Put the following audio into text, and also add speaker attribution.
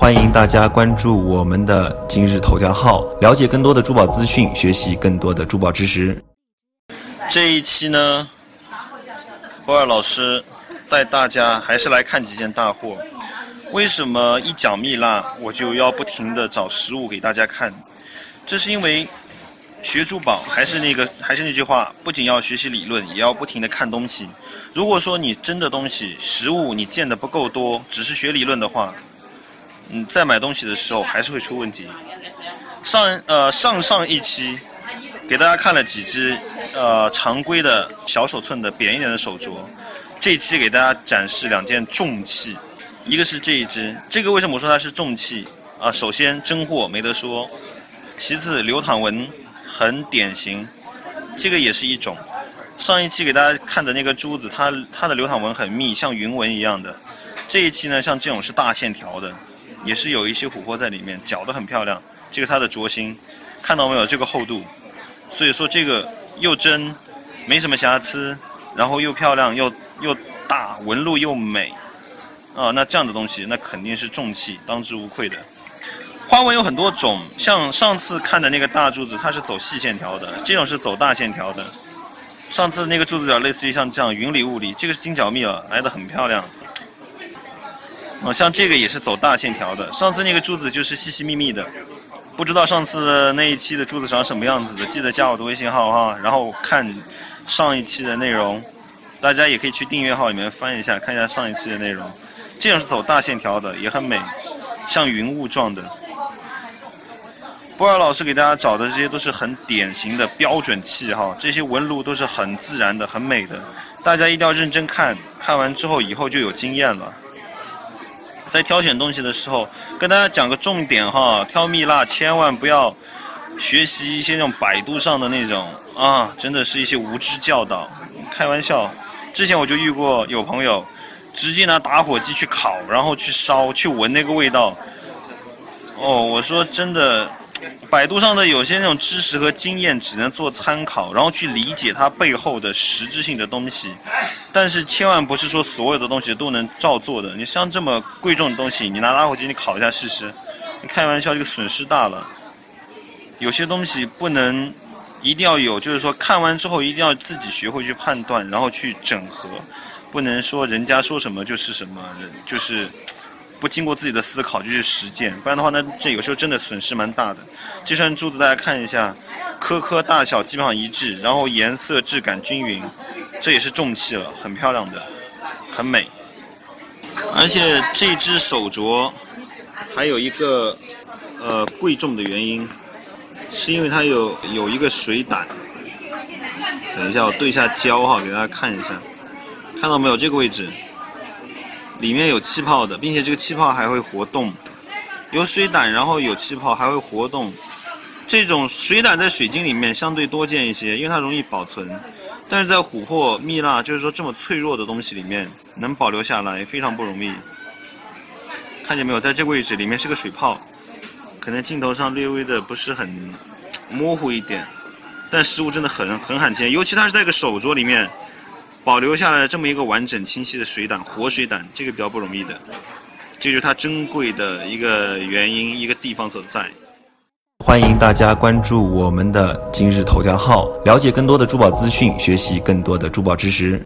Speaker 1: 欢迎大家关注我们的今日头条号，了解更多的珠宝资讯，学习更多的珠宝知识。
Speaker 2: 这一期呢，波尔老师带大家还是来看几件大货。为什么一讲蜜蜡，我就要不停的找实物给大家看？这是因为学珠宝还是那个还是那句话，不仅要学习理论，也要不停的看东西。如果说你真的东西实物你见的不够多，只是学理论的话，你，在买东西的时候还是会出问题。上呃上上一期给大家看了几只呃常规的小手寸的扁一点的手镯，这一期给大家展示两件重器，一个是这一只，这个为什么我说它是重器啊？首先真货没得说，其次流淌纹很典型，这个也是一种。上一期给大家看的那个珠子，它它的流淌纹很密，像云纹一样的。这一期呢，像这种是大线条的，也是有一些琥珀在里面，绞的很漂亮。这个它的镯芯，看到没有？这个厚度，所以说这个又真，没什么瑕疵，然后又漂亮又又大，纹路又美，啊，那这样的东西那肯定是重器，当之无愧的。花纹有很多种，像上次看的那个大柱子，它是走细线条的，这种是走大线条的。上次那个柱子角类似于像这样云里雾里，这个是金角蜜了，来的很漂亮。哦，像这个也是走大线条的。上次那个珠子就是细细密密的，不知道上次那一期的珠子长什么样子的，记得加我的微信号哈，然后看上一期的内容。大家也可以去订阅号里面翻一下，看一下上一期的内容。这种是走大线条的，也很美，像云雾状的。波尔老师给大家找的这些都是很典型的标准器哈，这些纹路都是很自然的、很美的。大家一定要认真看，看完之后以后就有经验了。在挑选东西的时候，跟大家讲个重点哈，挑蜜蜡千万不要学习一些那种百度上的那种啊，真的是一些无知教导。开玩笑，之前我就遇过有朋友直接拿打火机去烤，然后去烧，去闻那个味道。哦，我说真的。百度上的有些那种知识和经验只能做参考，然后去理解它背后的实质性的东西，但是千万不是说所有的东西都能照做的。你像这么贵重的东西，你拿打火机你烤一下试试，你开玩笑这个损失大了。有些东西不能一定要有，就是说看完之后一定要自己学会去判断，然后去整合，不能说人家说什么就是什么，就是。不经过自己的思考就去实践，不然的话呢，这有时候真的损失蛮大的。这串珠子大家看一下，颗颗大小基本上一致，然后颜色质感均匀，这也是重器了，很漂亮的，很美。而且这只手镯还有一个呃贵重的原因，是因为它有有一个水胆。等一下，我对一下焦哈，给大家看一下，看到没有这个位置？里面有气泡的，并且这个气泡还会活动，有水胆，然后有气泡还会活动。这种水胆在水晶里面相对多见一些，因为它容易保存。但是在琥珀、蜜蜡，就是说这么脆弱的东西里面，能保留下来非常不容易。看见没有，在这个位置里面是个水泡，可能镜头上略微的不是很模糊一点，但实物真的很很罕见，尤其它是在一个手镯里面。保留下来这么一个完整清晰的水胆，活水胆，这个比较不容易的，这就是它珍贵的一个原因，一个地方所在。
Speaker 1: 欢迎大家关注我们的今日头条号，了解更多的珠宝资讯，学习更多的珠宝知识。